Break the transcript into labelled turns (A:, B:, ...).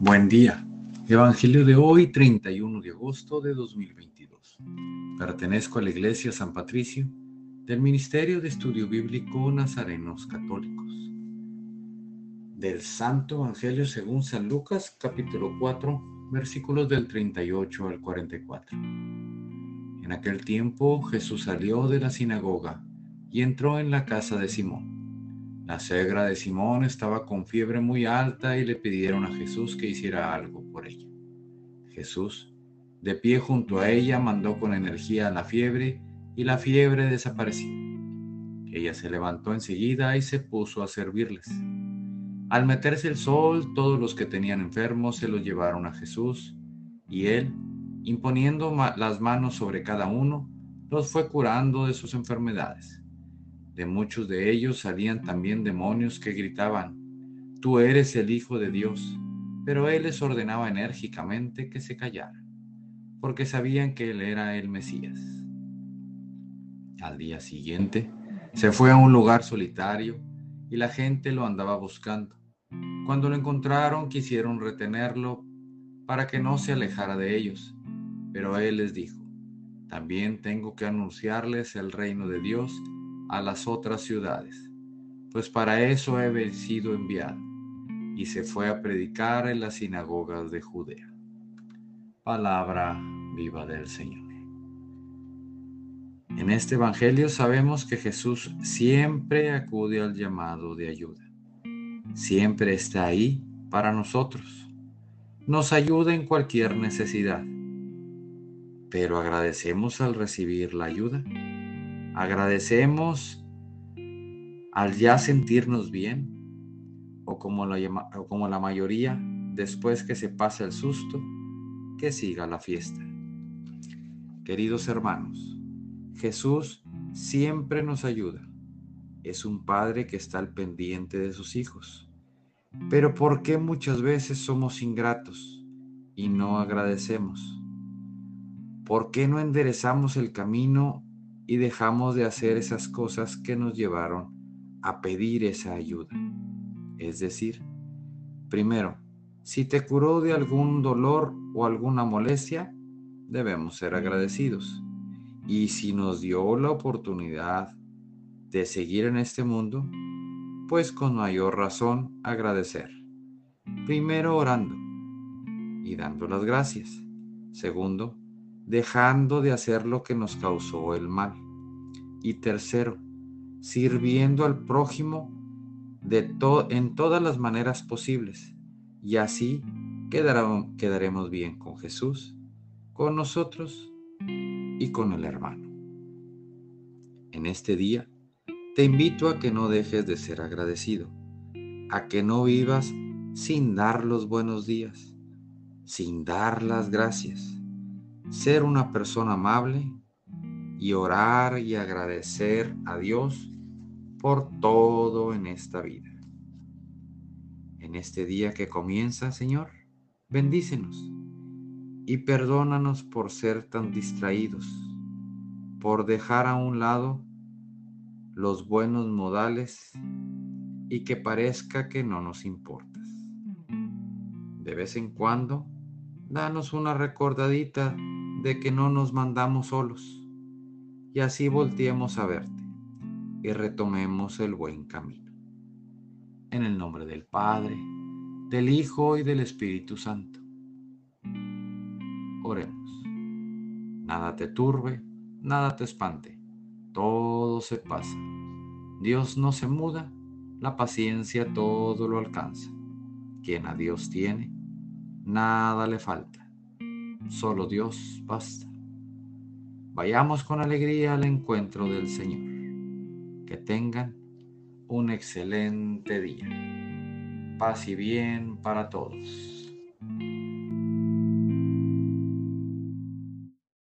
A: Buen día. Evangelio de hoy, 31 de agosto de 2022. Pertenezco a la Iglesia San Patricio del Ministerio de Estudio Bíblico Nazarenos Católicos. Del Santo Evangelio según San Lucas, capítulo 4, versículos del 38 al 44. En aquel tiempo Jesús salió de la sinagoga y entró en la casa de Simón la suegra de Simón estaba con fiebre muy alta y le pidieron a Jesús que hiciera algo por ella. Jesús, de pie junto a ella, mandó con energía la fiebre y la fiebre desapareció. Ella se levantó enseguida y se puso a servirles. Al meterse el sol, todos los que tenían enfermos se los llevaron a Jesús y él, imponiendo las manos sobre cada uno, los fue curando de sus enfermedades. De muchos de ellos salían también demonios que gritaban, Tú eres el Hijo de Dios. Pero él les ordenaba enérgicamente que se callaran, porque sabían que él era el Mesías. Al día siguiente, se fue a un lugar solitario y la gente lo andaba buscando. Cuando lo encontraron, quisieron retenerlo para que no se alejara de ellos. Pero él les dijo, también tengo que anunciarles el reino de Dios a las otras ciudades, pues para eso he sido enviado. Y se fue a predicar en las sinagogas de Judea. Palabra viva del Señor. En este Evangelio sabemos que Jesús siempre acude al llamado de ayuda. Siempre está ahí para nosotros. Nos ayuda en cualquier necesidad. Pero agradecemos al recibir la ayuda. Agradecemos al ya sentirnos bien o como, la, como la mayoría después que se pasa el susto, que siga la fiesta. Queridos hermanos, Jesús siempre nos ayuda. Es un padre que está al pendiente de sus hijos. Pero ¿por qué muchas veces somos ingratos y no agradecemos? ¿Por qué no enderezamos el camino y dejamos de hacer esas cosas que nos llevaron a pedir esa ayuda. Es decir, primero, si te curó de algún dolor o alguna molestia, debemos ser agradecidos. Y si nos dio la oportunidad de seguir en este mundo, pues con mayor razón agradecer. Primero orando y dando las gracias. Segundo, dejando de hacer lo que nos causó el mal. Y tercero, sirviendo al prójimo de en todas las maneras posibles. Y así quedaremos bien con Jesús, con nosotros y con el hermano. En este día, te invito a que no dejes de ser agradecido, a que no vivas sin dar los buenos días, sin dar las gracias ser una persona amable y orar y agradecer a Dios por todo en esta vida. En este día que comienza, Señor, bendícenos y perdónanos por ser tan distraídos, por dejar a un lado los buenos modales y que parezca que no nos importas. De vez en cuando, danos una recordadita de que no nos mandamos solos y así volteemos a verte y retomemos el buen camino. En el nombre del Padre, del Hijo y del Espíritu Santo. Oremos. Nada te turbe, nada te espante, todo se pasa. Dios no se muda, la paciencia todo lo alcanza. Quien a Dios tiene, nada le falta solo Dios basta. Vayamos con alegría al encuentro del Señor. Que tengan un excelente día. Paz y bien para todos.